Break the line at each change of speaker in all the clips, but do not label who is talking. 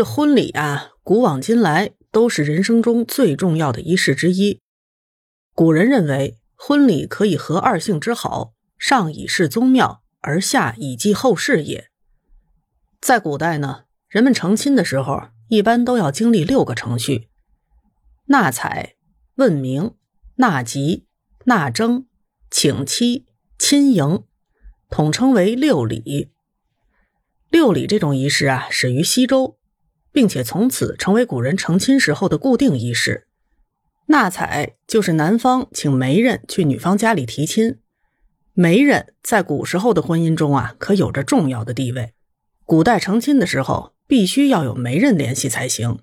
这婚礼啊，古往今来都是人生中最重要的仪式之一。古人认为，婚礼可以合二姓之好，上以示宗庙，而下以继后世也。在古代呢，人们成亲的时候，一般都要经历六个程序：纳采、问名、纳吉、纳征、请期、亲迎，统称为六礼。六礼这种仪式啊，始于西周。并且从此成为古人成亲时候的固定仪式。纳采就是男方请媒人去女方家里提亲。媒人在古时候的婚姻中啊，可有着重要的地位。古代成亲的时候，必须要有媒人联系才行。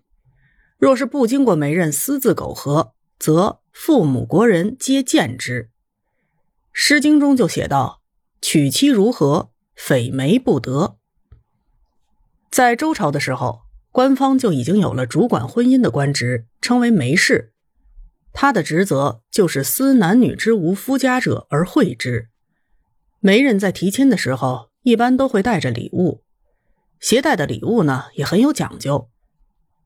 若是不经过媒人私自苟合，则父母国人皆见之。《诗经》中就写道：“娶妻如何，匪媒不得。”在周朝的时候。官方就已经有了主管婚姻的官职，称为媒氏。他的职责就是司男女之无夫家者而会之。媒人在提亲的时候，一般都会带着礼物，携带的礼物呢也很有讲究。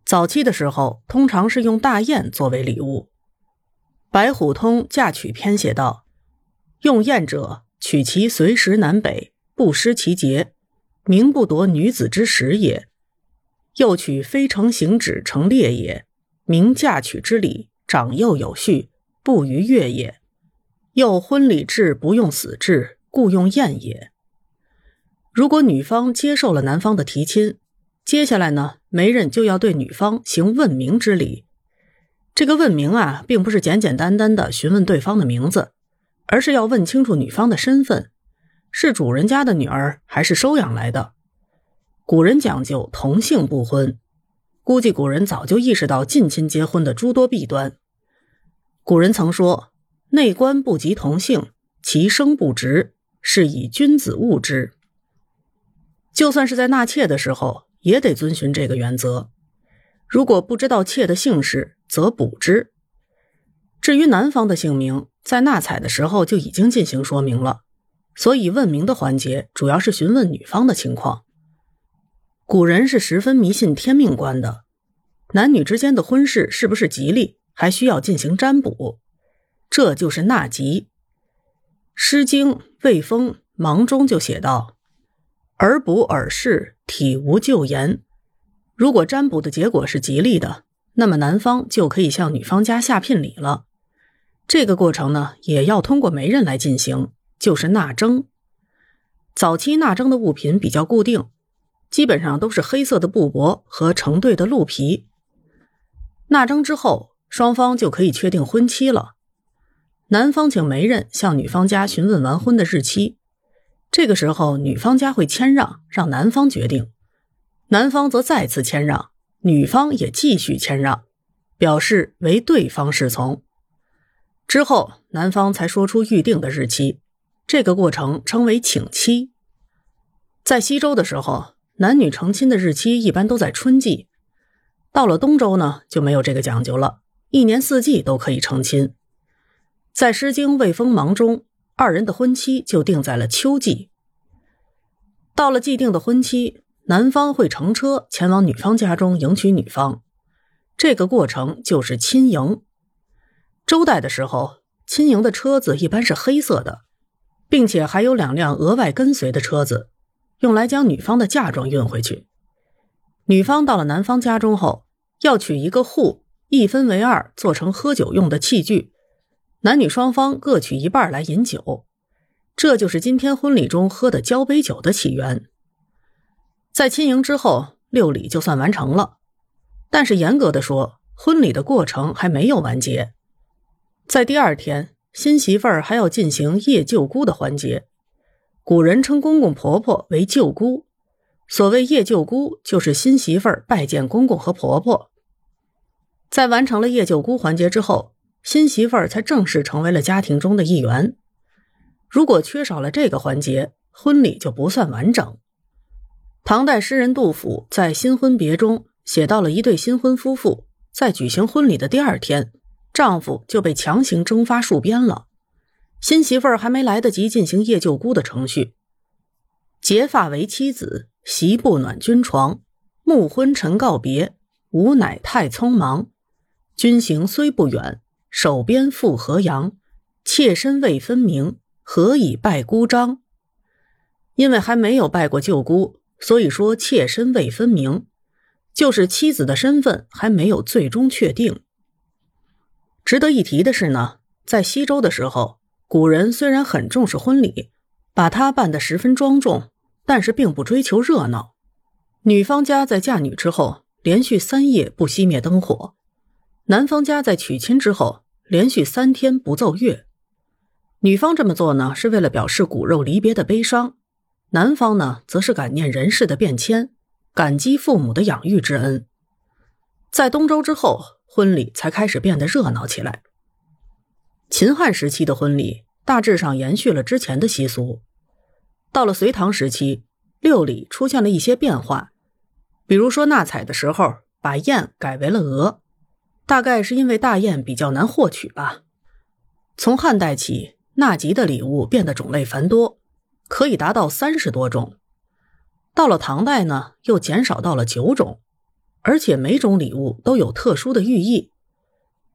早期的时候，通常是用大雁作为礼物。《白虎通嫁娶篇》写道：“用雁者，取其随时南北，不失其节，名不夺女子之实也。”又取非成行止成列也，名嫁娶之礼，长幼有序，不逾越也。又婚礼制不用死制，故用宴也。如果女方接受了男方的提亲，接下来呢，媒人就要对女方行问名之礼。这个问名啊，并不是简简单单的询问对方的名字，而是要问清楚女方的身份，是主人家的女儿还是收养来的。古人讲究同姓不婚，估计古人早就意识到近亲结婚的诸多弊端。古人曾说：“内官不及同姓，其生不直，是以君子务之。”就算是在纳妾的时候，也得遵循这个原则。如果不知道妾的姓氏，则补之。至于男方的姓名，在纳采的时候就已经进行说明了，所以问名的环节主要是询问女方的情况。古人是十分迷信天命观的，男女之间的婚事是不是吉利，还需要进行占卜，这就是纳吉。《诗经·卫风·芒》中就写道：“尔卜尔事，体无咎言。”如果占卜的结果是吉利的，那么男方就可以向女方家下聘礼了。这个过程呢，也要通过媒人来进行，就是纳征。早期纳征的物品比较固定。基本上都是黑色的布帛和成对的鹿皮。纳征之后，双方就可以确定婚期了。男方请媒人向女方家询问完婚的日期，这个时候女方家会谦让，让男方决定；男方则再次谦让，女方也继续谦让，表示为对方侍从。之后，男方才说出预定的日期，这个过程称为请期。在西周的时候。男女成亲的日期一般都在春季，到了东周呢就没有这个讲究了，一年四季都可以成亲。在《诗经·卫风·芒》中，二人的婚期就定在了秋季。到了既定的婚期，男方会乘车前往女方家中迎娶女方，这个过程就是亲迎。周代的时候，亲迎的车子一般是黑色的，并且还有两辆额外跟随的车子。用来将女方的嫁妆运回去。女方到了男方家中后，要取一个壶，一分为二，做成喝酒用的器具。男女双方各取一半来饮酒，这就是今天婚礼中喝的交杯酒的起源。在亲迎之后，六礼就算完成了。但是严格的说，婚礼的过程还没有完结。在第二天，新媳妇儿还要进行夜救姑的环节。古人称公公婆婆为舅姑，所谓夜舅姑，就是新媳妇儿拜见公公和婆婆。在完成了夜舅姑环节之后，新媳妇儿才正式成为了家庭中的一员。如果缺少了这个环节，婚礼就不算完整。唐代诗人杜甫在《新婚别》中写到了一对新婚夫妇，在举行婚礼的第二天，丈夫就被强行征发戍边了。新媳妇儿还没来得及进行夜救姑的程序，结发为妻子，席不暖君床，暮昏晨告别，吾乃太匆忙。君行虽不远，守边复河阳。妾身未分明，何以拜姑张？因为还没有拜过舅姑，所以说妾身未分明，就是妻子的身份还没有最终确定。值得一提的是呢，在西周的时候，古人虽然很重视婚礼，把它办得十分庄重，但是并不追求热闹。女方家在嫁女之后，连续三夜不熄灭灯火。男方家在娶亲之后，连续三天不奏乐。女方这么做呢，是为了表示骨肉离别的悲伤；男方呢，则是感念人世的变迁，感激父母的养育之恩。在东周之后，婚礼才开始变得热闹起来。秦汉时期的婚礼大致上延续了之前的习俗。到了隋唐时期，六礼出现了一些变化，比如说纳采的时候，把燕改为了鹅。大概是因为大雁比较难获取吧。从汉代起，纳吉的礼物变得种类繁多，可以达到三十多种。到了唐代呢，又减少到了九种，而且每种礼物都有特殊的寓意。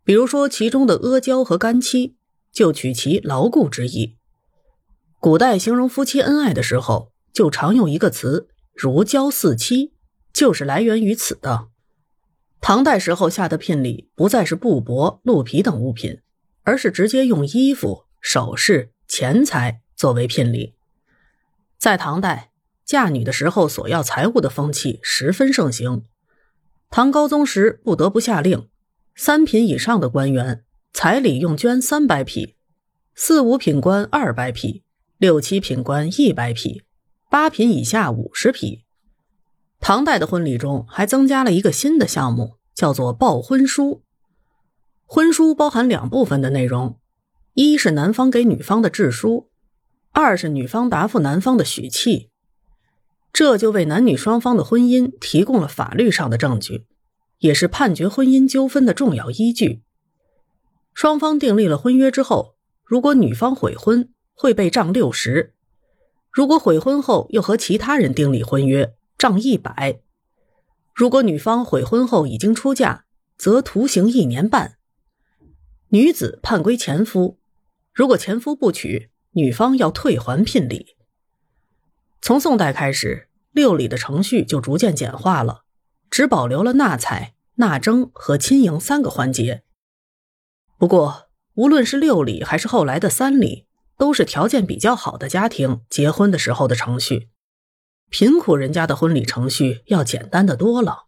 比如说，其中的阿胶和干漆，就取其牢固之意。古代形容夫妻恩爱的时候，就常用一个词“如胶似漆”，就是来源于此的。唐代时候下的聘礼不再是布帛、鹿皮等物品，而是直接用衣服、首饰、钱财作为聘礼。在唐代，嫁女的时候索要财物的风气十分盛行。唐高宗时不得不下令，三品以上的官员彩礼用绢三百匹，四五品官二百匹，六七品官一百匹，八品以下五十匹。唐代的婚礼中还增加了一个新的项目，叫做报婚书。婚书包含两部分的内容，一是男方给女方的致书，二是女方答复男方的许契。这就为男女双方的婚姻提供了法律上的证据，也是判决婚姻纠纷的重要依据。双方订立了婚约之后，如果女方悔婚，会被杖六十；如果悔婚后又和其他人订立婚约，杖一百，如果女方悔婚后已经出嫁，则徒刑一年半。女子判归前夫，如果前夫不娶，女方要退还聘礼。从宋代开始，六礼的程序就逐渐简化了，只保留了纳采、纳征和亲迎三个环节。不过，无论是六礼还是后来的三礼，都是条件比较好的家庭结婚的时候的程序。贫苦人家的婚礼程序要简单的多了。